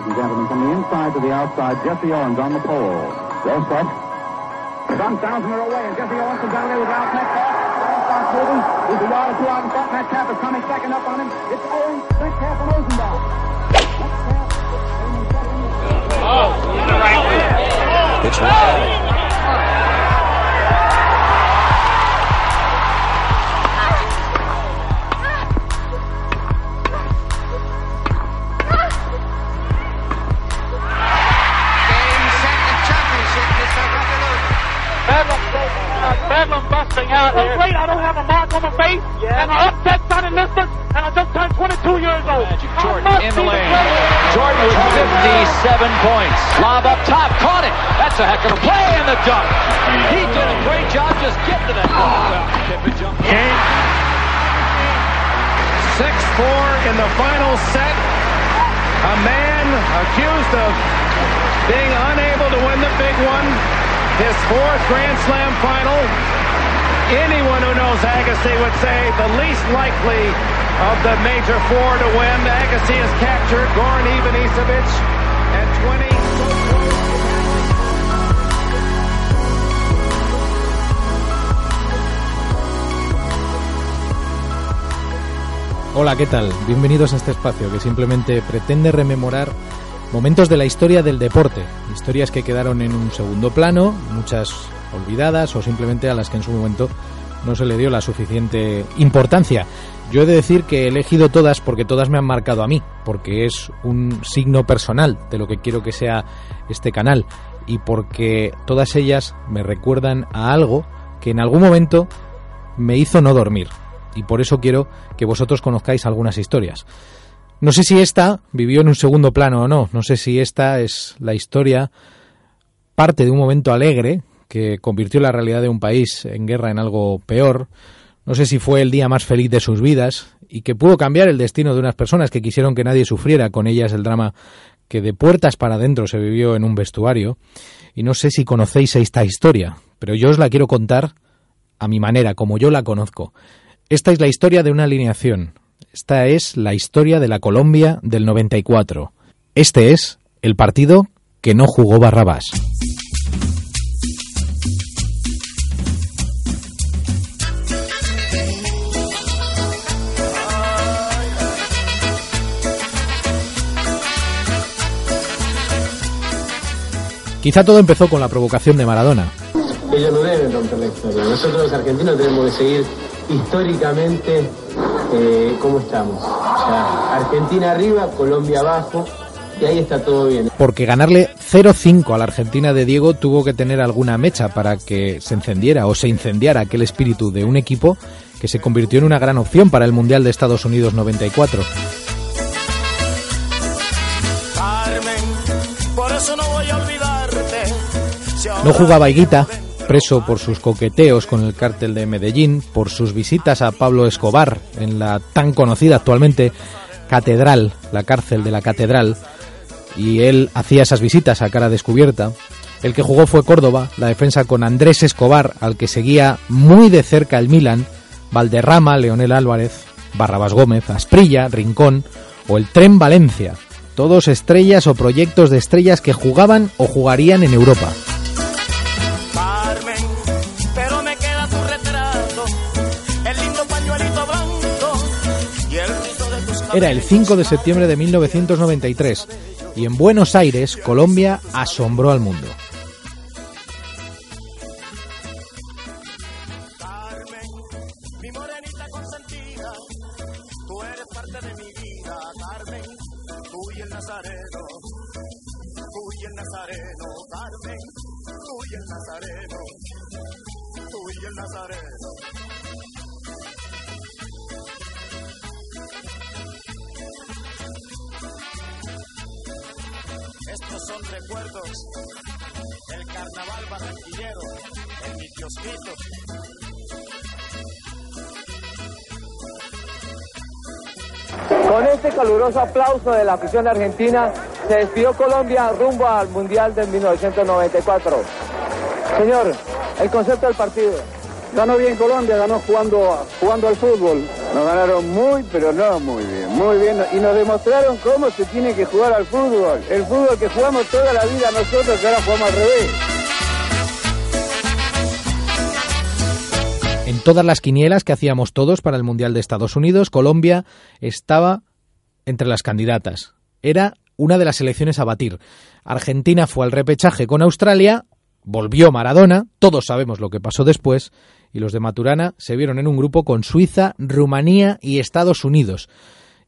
ladies and gentlemen. From the inside to the outside, Jesse Owens on the pole. Well set. Some thousand are away, and Jesse Owens comes down there with Ralph Metcalf. Owens starts moving. He's a yard or two out in front. Metcalf is coming second up on him. It's Owens, Metcalf, and Rosendahl. Metcalf, aiming second. Oh, he's the right way. It's Riley. Bedlam busting out here. Great, I don't have a mark on my face, and I upset Sonny Liston, and I just turned 22 years old. Jordan in the lane. greatest. Jordan with 57 points. Lob up top, caught it. That's a heck of a play in the dunk. He did a great job just getting to that ball. Pippen jumped. Game 6-4 in the final set. A man accused of being unable to win the big one. His fourth Grand Slam final. Anyone who knows Agassi would say the least likely of the major four to win. Agassi has captured Goran Ivanisevic at 20. So close. Hola, ¿qué tal? Bienvenidos a este espacio que simplemente pretende rememorar momentos de la historia del deporte, historias que quedaron en un segundo plano, muchas olvidadas o simplemente a las que en su momento no se le dio la suficiente importancia. Yo he de decir que he elegido todas porque todas me han marcado a mí, porque es un signo personal de lo que quiero que sea este canal y porque todas ellas me recuerdan a algo que en algún momento me hizo no dormir y por eso quiero que vosotros conozcáis algunas historias. No sé si esta vivió en un segundo plano o no, no sé si esta es la historia parte de un momento alegre que convirtió la realidad de un país en guerra en algo peor, no sé si fue el día más feliz de sus vidas y que pudo cambiar el destino de unas personas que quisieron que nadie sufriera con ellas el drama que de puertas para adentro se vivió en un vestuario. Y no sé si conocéis esta historia, pero yo os la quiero contar a mi manera, como yo la conozco. Esta es la historia de una alineación. Esta es la historia de la Colombia del 94. Este es el partido que no jugó Barrabás. Quizá todo empezó con la provocación de Maradona. Ellos no deben romper la historia. Nosotros los argentinos tenemos que seguir históricamente eh, cómo estamos. O sea, Argentina arriba, Colombia abajo, y ahí está todo bien. Porque ganarle 0-5 a la Argentina de Diego tuvo que tener alguna mecha para que se encendiera o se incendiara aquel espíritu de un equipo que se convirtió en una gran opción para el Mundial de Estados Unidos 94. No jugaba Higuita, preso por sus coqueteos con el cártel de Medellín, por sus visitas a Pablo Escobar en la tan conocida actualmente Catedral, la cárcel de la Catedral, y él hacía esas visitas a cara descubierta. El que jugó fue Córdoba, la defensa con Andrés Escobar, al que seguía muy de cerca el Milan, Valderrama, Leonel Álvarez, Barrabás Gómez, Asprilla, Rincón o el Tren Valencia, todos estrellas o proyectos de estrellas que jugaban o jugarían en Europa. Era el 5 de septiembre de 1993 y en Buenos Aires, Colombia asombró al mundo. Nazareno, Carmen, tú y el Nazareno, tú y el Nazareno. Son recuerdos del carnaval barranquillero, en mi kiosquito. Con este caluroso aplauso de la afición argentina, se despidió Colombia rumbo al Mundial de 1994. Señor, el concepto del partido. Ganó bien Colombia, ganó jugando, jugando al fútbol. Nos ganaron muy, pero no muy bien, muy bien. Y nos demostraron cómo se tiene que jugar al fútbol. El fútbol que jugamos toda la vida nosotros, que ahora jugamos al revés. En todas las quinielas que hacíamos todos para el Mundial de Estados Unidos, Colombia estaba entre las candidatas. Era una de las selecciones a batir. Argentina fue al repechaje con Australia, volvió Maradona, todos sabemos lo que pasó después, y los de Maturana se vieron en un grupo con Suiza, Rumanía y Estados Unidos.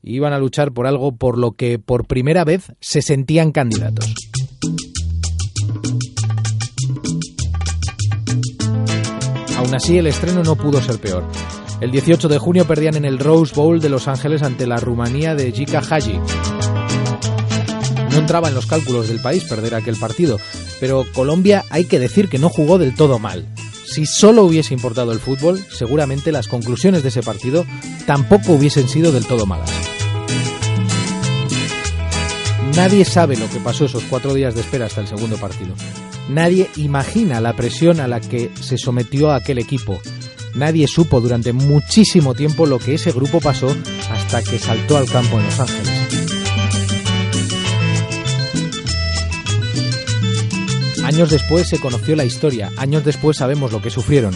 Iban a luchar por algo por lo que por primera vez se sentían candidatos. Aún así, el estreno no pudo ser peor. El 18 de junio perdían en el Rose Bowl de Los Ángeles ante la Rumanía de Jika Haji. No entraba en los cálculos del país perder aquel partido, pero Colombia hay que decir que no jugó del todo mal. Si solo hubiese importado el fútbol, seguramente las conclusiones de ese partido tampoco hubiesen sido del todo malas. Nadie sabe lo que pasó esos cuatro días de espera hasta el segundo partido. Nadie imagina la presión a la que se sometió aquel equipo. Nadie supo durante muchísimo tiempo lo que ese grupo pasó hasta que saltó al campo en Los Ángeles. Años después se conoció la historia, años después sabemos lo que sufrieron.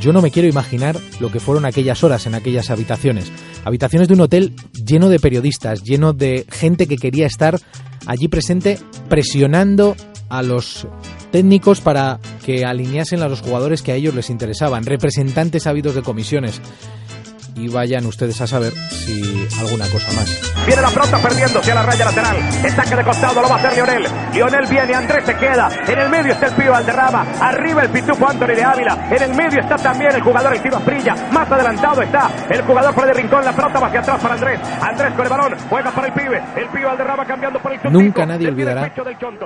Yo no me quiero imaginar lo que fueron aquellas horas en aquellas habitaciones. Habitaciones de un hotel lleno de periodistas, lleno de gente que quería estar allí presente presionando a los técnicos para que alineasen a los jugadores que a ellos les interesaban, representantes habidos de comisiones. Y vayan ustedes a saber si alguna cosa más. Viene la pelota perdiéndose a la raya lateral. El saque de costado lo va a hacer Lionel. Lionel viene, Andrés se queda. En el medio está el Pío Valderrama. Arriba el Pitufo Anthony de Ávila. En el medio está también el jugador el tiro Prilla. Más adelantado está el jugador por el rincón. La pelota va hacia atrás para Andrés. Andrés con el balón. Juega para el pibe. El Pío Valderrama cambiando por el Nunca nadie olvidará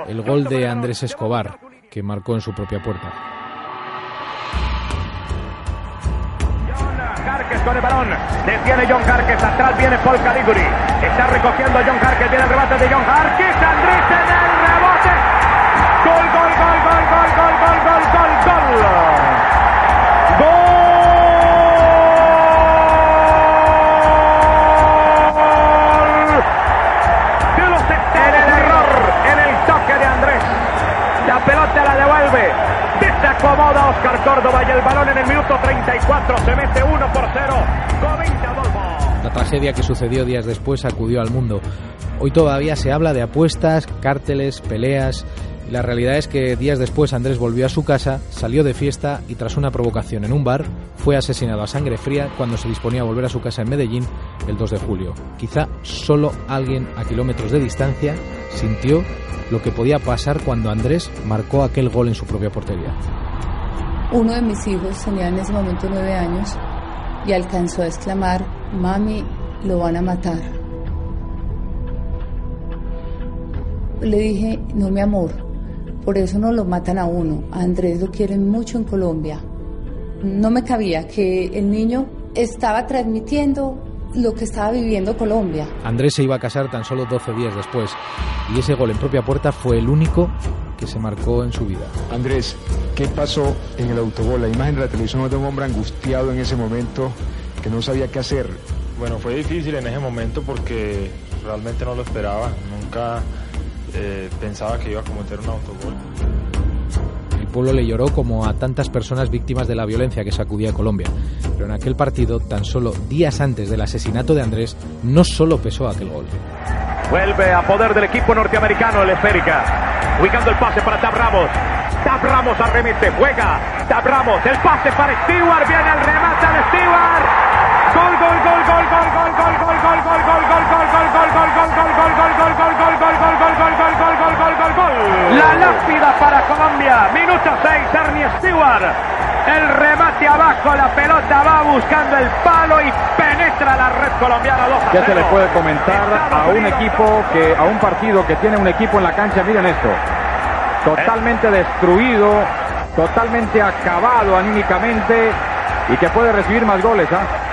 el gol de Andrés Escobar que marcó en su propia puerta. Con el balón. Detiene John Jarques. Atrás viene Paul Caliguri. Está recogiendo John Jarques. Viene el remate de John Jarques. Andrés en el rebote. Gol, gol, gol, gol, gol, gol, gol, gol, gol, gol. Gol. De los en el error, en el toque de Andrés. La pelota la devuelve. Desacomoda Oscar Córdoba y el balón en el minuto 34 se mete 1 por 0. Comenta Adolfo. La tragedia que sucedió días después sacudió al mundo. Hoy todavía se habla de apuestas, cárteles, peleas. La realidad es que días después Andrés volvió a su casa, salió de fiesta y tras una provocación en un bar fue asesinado a sangre fría cuando se disponía a volver a su casa en Medellín el 2 de julio. Quizá solo alguien a kilómetros de distancia sintió lo que podía pasar cuando Andrés marcó aquel gol en su propia portería. Uno de mis hijos tenía en ese momento nueve años y alcanzó a exclamar, mami, lo van a matar. Le dije, no mi amor, por eso no lo matan a uno, a Andrés lo quieren mucho en Colombia. No me cabía que el niño estaba transmitiendo lo que estaba viviendo Colombia. Andrés se iba a casar tan solo 12 días después y ese gol en propia puerta fue el único que se marcó en su vida. Andrés, ¿qué pasó en el autogol? La imagen de la televisión de un hombre angustiado en ese momento que no sabía qué hacer. Bueno, fue difícil en ese momento porque realmente no lo esperaba. Nunca eh, pensaba que iba a cometer un autogol. Pueblo le lloró como a tantas personas víctimas de la violencia que sacudía Colombia. Pero en aquel partido, tan solo días antes del asesinato de Andrés, no solo pesó aquel gol. Vuelve a poder del equipo norteamericano el esférica. Ubicando el pase para Tab Ramos. Tab Ramos juega. Tab Ramos, el pase para Stewart. Viene el remate de Stewart. La lápida para Colombia. Minuto 6, Ernie Stewart. El remate abajo, la pelota va buscando el palo y penetra la red colombiana. ¿Qué se le puede comentar a un equipo que, a un partido que tiene un equipo en la cancha? Miren esto. Totalmente destruido, totalmente acabado anímicamente y que puede recibir más goles, ¿eh?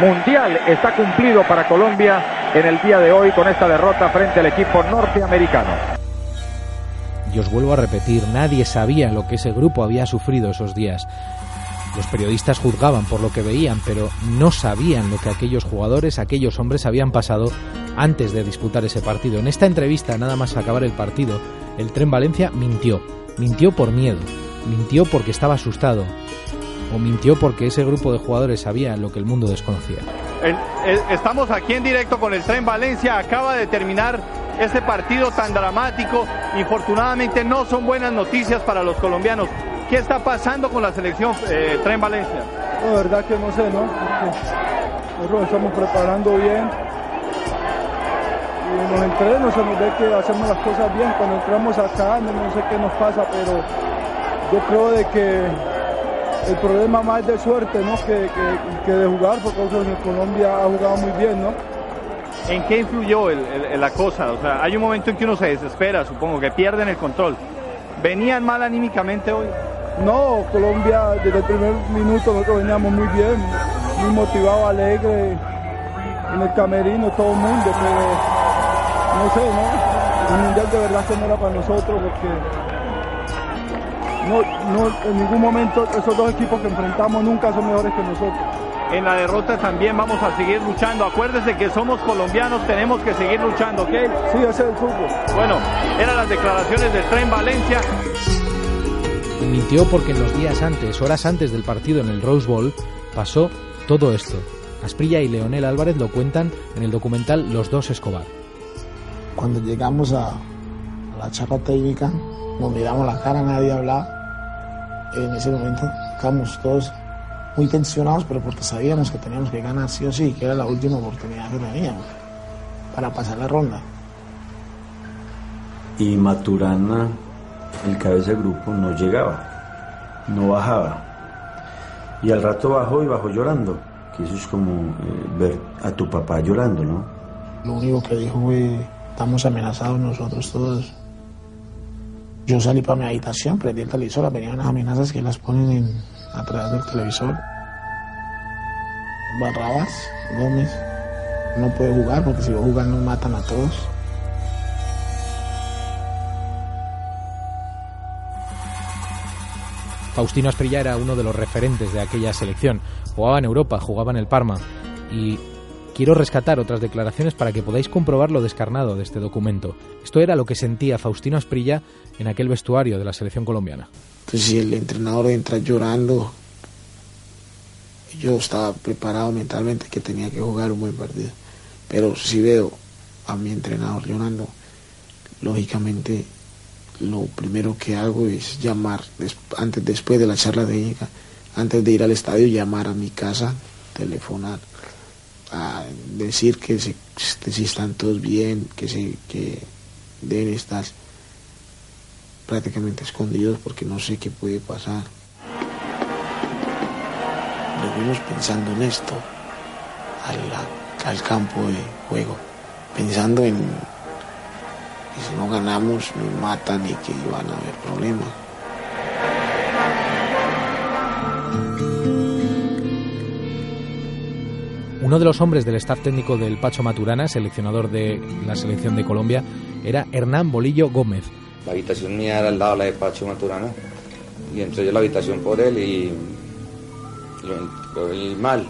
Mundial está cumplido para Colombia en el día de hoy con esta derrota frente al equipo norteamericano. Y os vuelvo a repetir, nadie sabía lo que ese grupo había sufrido esos días. Los periodistas juzgaban por lo que veían, pero no sabían lo que aquellos jugadores, aquellos hombres habían pasado antes de disputar ese partido. En esta entrevista, nada más acabar el partido, el Tren Valencia mintió. Mintió por miedo, mintió porque estaba asustado, o mintió porque ese grupo de jugadores sabía lo que el mundo desconocía. Estamos aquí en directo con el Tren Valencia, acaba de terminar este partido tan dramático. Infortunadamente no son buenas noticias para los colombianos. ¿Qué está pasando con la selección eh, Tren Valencia? La verdad que no sé, ¿no? Porque nosotros estamos preparando bien. Y en los entrenos se nos ve que hacemos las cosas bien. Cuando entramos acá, no, no sé qué nos pasa, pero yo creo de que el problema más de suerte, ¿no? Que, que, que de jugar, porque en Colombia ha jugado muy bien, ¿no? ¿En qué influyó el, el, la cosa? O sea, hay un momento en que uno se desespera, supongo, que pierden el control. ¿Venían mal anímicamente hoy? No, Colombia desde el primer minuto nosotros veníamos muy bien, muy motivado, alegre, en el camerino todo el mundo, pero no sé, ¿no? El mundial de verdad que no era para nosotros porque no, no, en ningún momento esos dos equipos que enfrentamos nunca son mejores que nosotros. En la derrota también vamos a seguir luchando. Acuérdese que somos colombianos, tenemos que seguir luchando, ¿ok? Sí, ese es el fútbol. Bueno, eran las declaraciones del Tren Valencia. Mintió porque en los días antes, horas antes del partido en el Rose Bowl, pasó todo esto. Asprilla y Leonel Álvarez lo cuentan en el documental Los dos Escobar. Cuando llegamos a, a la charla técnica, nos miramos la cara, nadie hablaba. En ese momento estábamos todos muy tensionados, pero porque sabíamos que teníamos que ganar sí o sí, que era la última oportunidad que teníamos para pasar la ronda. Y Maturana, el cabeza de grupo, no llegaba, no bajaba. Y al rato bajó y bajó llorando, que eso es como eh, ver a tu papá llorando, ¿no? Lo único que dijo fue, estamos amenazados nosotros todos. Yo salí para mi habitación, prendí el televisor, venían las amenazas que las ponen en, a del televisor. Barrabás, Gómez, no puede jugar porque si a jugar nos matan a todos. Faustino Asprilla era uno de los referentes de aquella selección. Jugaba en Europa, jugaba en el Parma. Y quiero rescatar otras declaraciones para que podáis comprobar lo descarnado de este documento. Esto era lo que sentía Faustino Asprilla en aquel vestuario de la selección colombiana. Si el entrenador entra llorando, yo estaba preparado mentalmente que tenía que jugar un buen partido. Pero si veo a mi entrenador llorando, lógicamente lo primero que hago es llamar, antes, después de la charla técnica, antes de ir al estadio, llamar a mi casa, telefonar, a decir que si, si están todos bien, que, se, que deben estar prácticamente escondidos porque no sé qué puede pasar. Nos vimos pensando en esto, al, al campo de juego, pensando en que si no ganamos nos matan y que van a haber problemas. Uno de los hombres del staff técnico del Pacho Maturana, seleccionador de la selección de Colombia, era Hernán Bolillo Gómez. La habitación mía era al lado la de Pacho Maturana y entré yo a la habitación por él y lo, vi mal.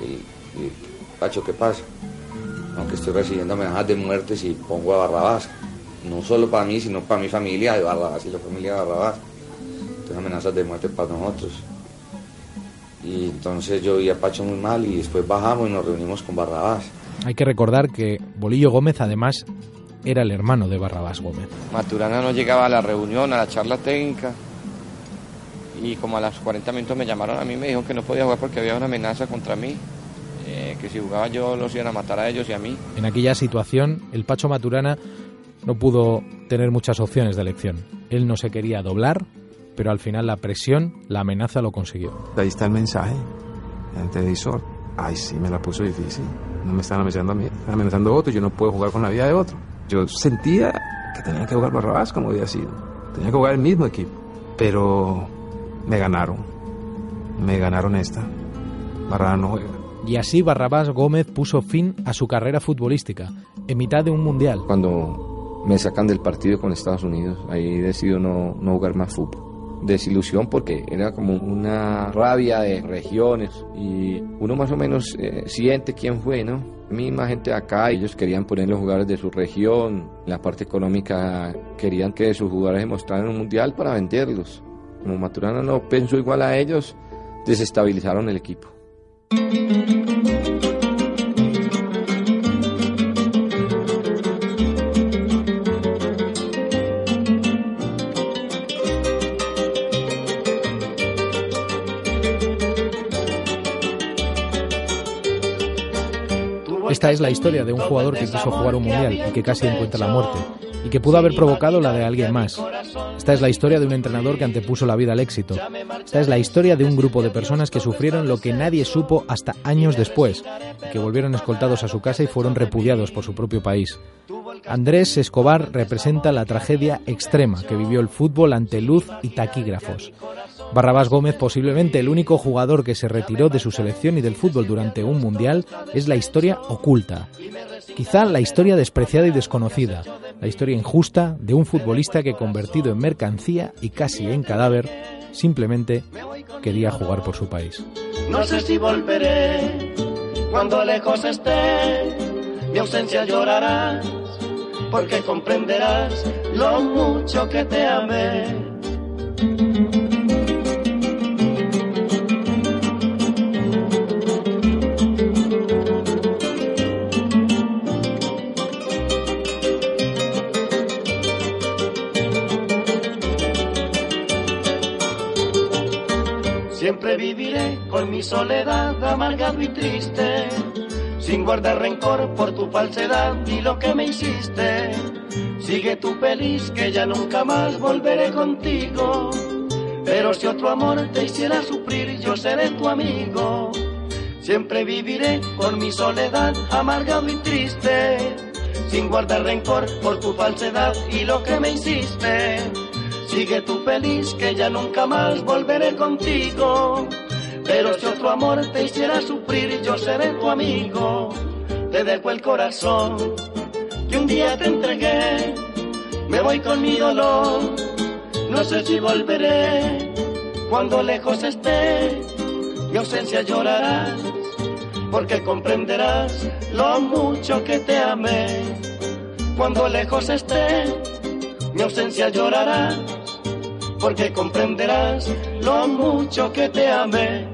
Y, Pacho, ¿qué pasa? Aunque estoy recibiendo amenazas de muerte si pongo a Barrabás. No solo para mí, sino para mi familia de Barrabás y la familia de Barrabás. Entonces amenazas de muerte para nosotros. Y entonces yo vi a Pacho muy mal y después bajamos y nos reunimos con Barrabás. Hay que recordar que Bolillo Gómez además era el hermano de Barrabás Gómez. Maturana no llegaba a la reunión, a la charla técnica y como a los 40 minutos me llamaron a mí me dijo que no podía jugar porque había una amenaza contra mí, eh, que si jugaba yo los iban a matar a ellos y a mí. En aquella situación el Pacho Maturana no pudo tener muchas opciones de elección. Él no se quería doblar, pero al final la presión, la amenaza lo consiguió. Ahí está el mensaje, el televisor. Ay, sí, me la puso difícil. No me están amenazando a mí, están amenazando a otro. Yo no puedo jugar con la vida de otro. Yo sentía que tenía que jugar Barrabás como había sido. Tenía que jugar el mismo equipo. Pero me ganaron. Me ganaron esta. Barrabás no juega. Y así Barrabás Gómez puso fin a su carrera futbolística, en mitad de un mundial. Cuando me sacan del partido con Estados Unidos, ahí decido no, no jugar más fútbol. Desilusión porque era como una rabia de regiones y uno más o menos eh, siente quién fue, ¿no? Misma gente acá, ellos querían poner los jugadores de su región, la parte económica querían que sus jugadores mostraran un mundial para venderlos. Como Maturana no pensó igual a ellos, desestabilizaron el equipo. Esta es la historia de un jugador que quiso jugar un mundial y que casi encuentra la muerte, y que pudo haber provocado la de alguien más. Esta es la historia de un entrenador que antepuso la vida al éxito. Esta es la historia de un grupo de personas que sufrieron lo que nadie supo hasta años después, que volvieron escoltados a su casa y fueron repudiados por su propio país. Andrés Escobar representa la tragedia extrema que vivió el fútbol ante luz y taquígrafos. Barrabás Gómez, posiblemente el único jugador que se retiró de su selección y del fútbol durante un mundial, es la historia oculta. Quizá la historia despreciada y desconocida, la historia injusta de un futbolista que convertido en mercancía y casi en cadáver, simplemente quería jugar por su país. No sé si volveré cuando lejos esté, mi ausencia llorarás, porque comprenderás lo mucho que te amé. Siempre viviré con mi soledad amargado y triste, sin guardar rencor por tu falsedad y lo que me hiciste. Sigue tu feliz que ya nunca más volveré contigo. Pero si otro amor te hiciera sufrir, yo seré tu amigo. Siempre viviré con mi soledad amargado y triste, sin guardar rencor por tu falsedad y lo que me hiciste. Sigue tú feliz que ya nunca más volveré contigo. Pero si otro amor te hiciera sufrir, yo seré tu amigo. Te dejo el corazón que un día te entregué. Me voy con mi dolor, no sé si volveré. Cuando lejos esté, mi ausencia llorarás, porque comprenderás lo mucho que te amé. Cuando lejos esté, mi ausencia llorarás porque comprenderás lo mucho que te amé.